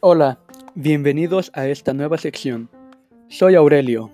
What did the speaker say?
Hola, bienvenidos a esta nueva sección. Soy Aurelio.